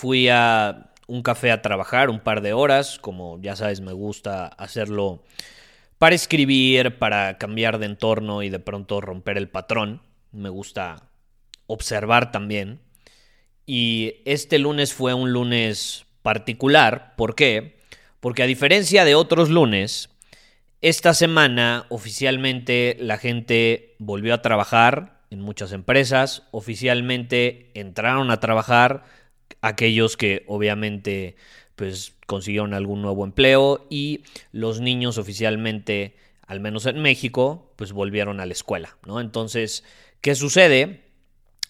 fui a un café a trabajar un par de horas, como ya sabes me gusta hacerlo para escribir, para cambiar de entorno y de pronto romper el patrón. Me gusta observar también. Y este lunes fue un lunes particular, ¿por qué? Porque a diferencia de otros lunes, esta semana oficialmente la gente volvió a trabajar en muchas empresas, oficialmente entraron a trabajar aquellos que obviamente pues consiguieron algún nuevo empleo y los niños oficialmente, al menos en México, pues volvieron a la escuela, ¿no? Entonces, ¿qué sucede?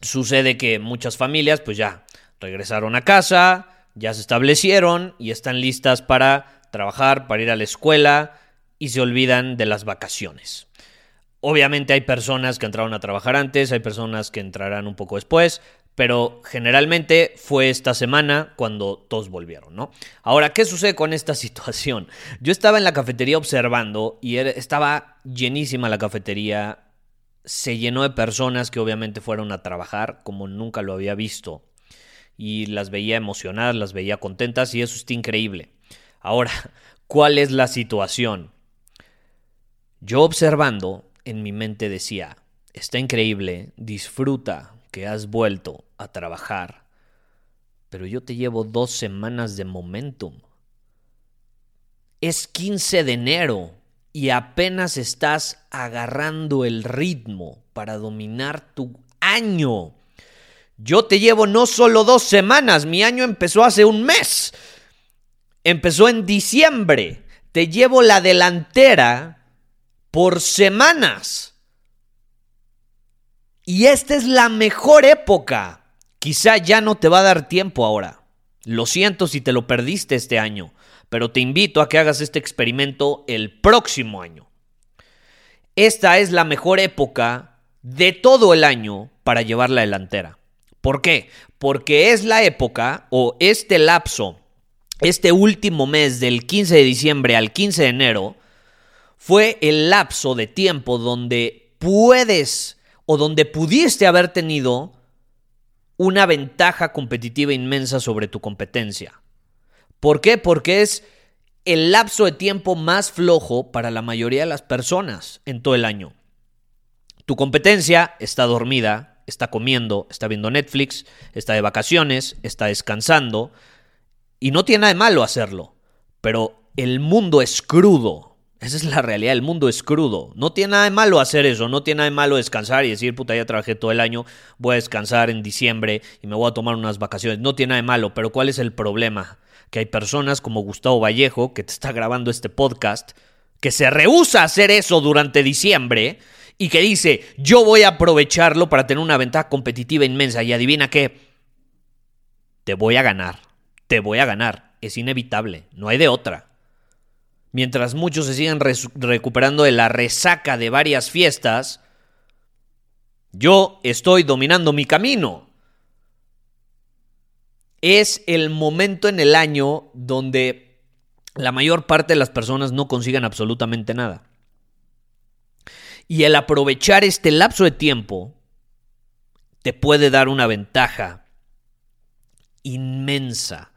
Sucede que muchas familias pues ya regresaron a casa, ya se establecieron y están listas para trabajar, para ir a la escuela y se olvidan de las vacaciones. Obviamente hay personas que entraron a trabajar antes, hay personas que entrarán un poco después, pero generalmente fue esta semana cuando todos volvieron, ¿no? Ahora, ¿qué sucede con esta situación? Yo estaba en la cafetería observando y estaba llenísima la cafetería, se llenó de personas que obviamente fueron a trabajar como nunca lo había visto y las veía emocionadas, las veía contentas y eso está increíble. Ahora, ¿cuál es la situación? Yo observando, en mi mente decía, está increíble, disfruta que has vuelto a trabajar, pero yo te llevo dos semanas de momentum. Es 15 de enero y apenas estás agarrando el ritmo para dominar tu año. Yo te llevo no solo dos semanas, mi año empezó hace un mes. Empezó en diciembre. Te llevo la delantera por semanas. Y esta es la mejor época. Quizá ya no te va a dar tiempo ahora. Lo siento si te lo perdiste este año pero te invito a que hagas este experimento el próximo año. Esta es la mejor época de todo el año para llevar la delantera. ¿Por qué? Porque es la época o este lapso, este último mes del 15 de diciembre al 15 de enero, fue el lapso de tiempo donde puedes o donde pudiste haber tenido una ventaja competitiva inmensa sobre tu competencia. ¿Por qué? Porque es el lapso de tiempo más flojo para la mayoría de las personas en todo el año. Tu competencia está dormida, está comiendo, está viendo Netflix, está de vacaciones, está descansando, y no tiene nada de malo hacerlo, pero el mundo es crudo. Esa es la realidad, el mundo es crudo. No tiene nada de malo hacer eso, no tiene nada de malo descansar y decir, puta, ya trabajé todo el año, voy a descansar en diciembre y me voy a tomar unas vacaciones. No tiene nada de malo, pero ¿cuál es el problema? que hay personas como Gustavo Vallejo, que te está grabando este podcast, que se rehúsa a hacer eso durante diciembre y que dice, yo voy a aprovecharlo para tener una ventaja competitiva inmensa y adivina qué, te voy a ganar, te voy a ganar, es inevitable, no hay de otra. Mientras muchos se siguen recuperando de la resaca de varias fiestas, yo estoy dominando mi camino es el momento en el año donde la mayor parte de las personas no consigan absolutamente nada. Y el aprovechar este lapso de tiempo te puede dar una ventaja inmensa.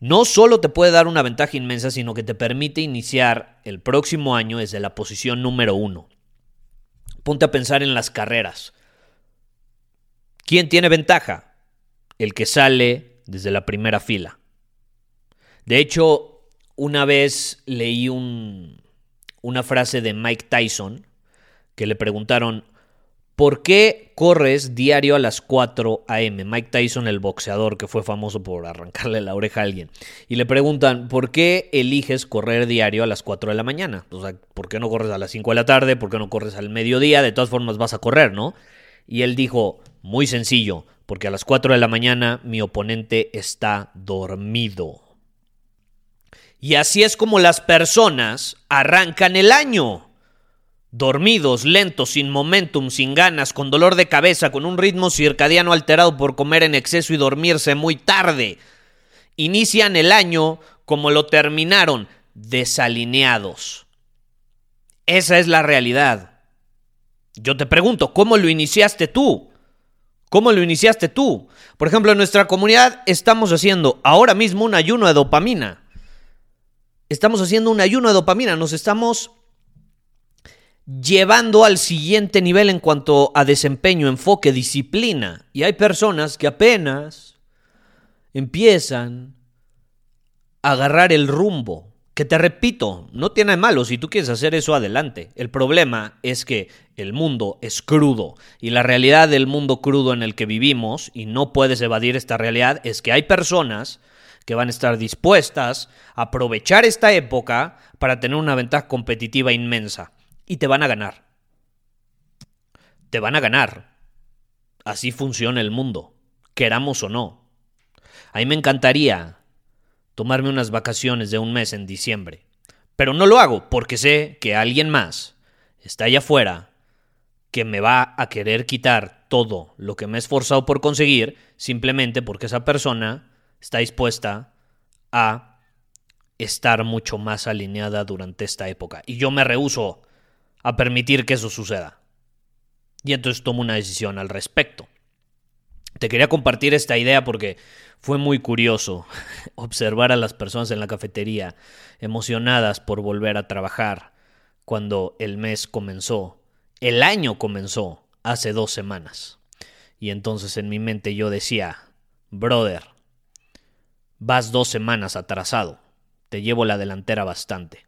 No solo te puede dar una ventaja inmensa, sino que te permite iniciar el próximo año desde la posición número uno. Ponte a pensar en las carreras. ¿Quién tiene ventaja? El que sale desde la primera fila. De hecho, una vez leí una frase de Mike Tyson que le preguntaron, ¿por qué corres diario a las 4 a.m.? Mike Tyson, el boxeador que fue famoso por arrancarle la oreja a alguien. Y le preguntan, ¿por qué eliges correr diario a las 4 de la mañana? O sea, ¿por qué no corres a las 5 de la tarde? ¿Por qué no corres al mediodía? De todas formas vas a correr, ¿no? Y él dijo, muy sencillo, porque a las 4 de la mañana mi oponente está dormido. Y así es como las personas arrancan el año. Dormidos, lentos, sin momentum, sin ganas, con dolor de cabeza, con un ritmo circadiano alterado por comer en exceso y dormirse muy tarde. Inician el año como lo terminaron, desalineados. Esa es la realidad. Yo te pregunto, ¿cómo lo iniciaste tú? ¿Cómo lo iniciaste tú? Por ejemplo, en nuestra comunidad estamos haciendo ahora mismo un ayuno de dopamina. Estamos haciendo un ayuno de dopamina, nos estamos llevando al siguiente nivel en cuanto a desempeño, enfoque, disciplina. Y hay personas que apenas empiezan a agarrar el rumbo. Que te repito, no tiene malo, si tú quieres hacer eso adelante. El problema es que el mundo es crudo y la realidad del mundo crudo en el que vivimos, y no puedes evadir esta realidad, es que hay personas que van a estar dispuestas a aprovechar esta época para tener una ventaja competitiva inmensa y te van a ganar. Te van a ganar. Así funciona el mundo, queramos o no. A mí me encantaría tomarme unas vacaciones de un mes en diciembre, pero no lo hago porque sé que alguien más está allá afuera que me va a querer quitar todo lo que me he esforzado por conseguir simplemente porque esa persona está dispuesta a estar mucho más alineada durante esta época. Y yo me rehuso a permitir que eso suceda. Y entonces tomo una decisión al respecto. Te quería compartir esta idea porque fue muy curioso observar a las personas en la cafetería emocionadas por volver a trabajar cuando el mes comenzó. El año comenzó hace dos semanas. Y entonces en mi mente yo decía, brother, vas dos semanas atrasado. Te llevo la delantera bastante.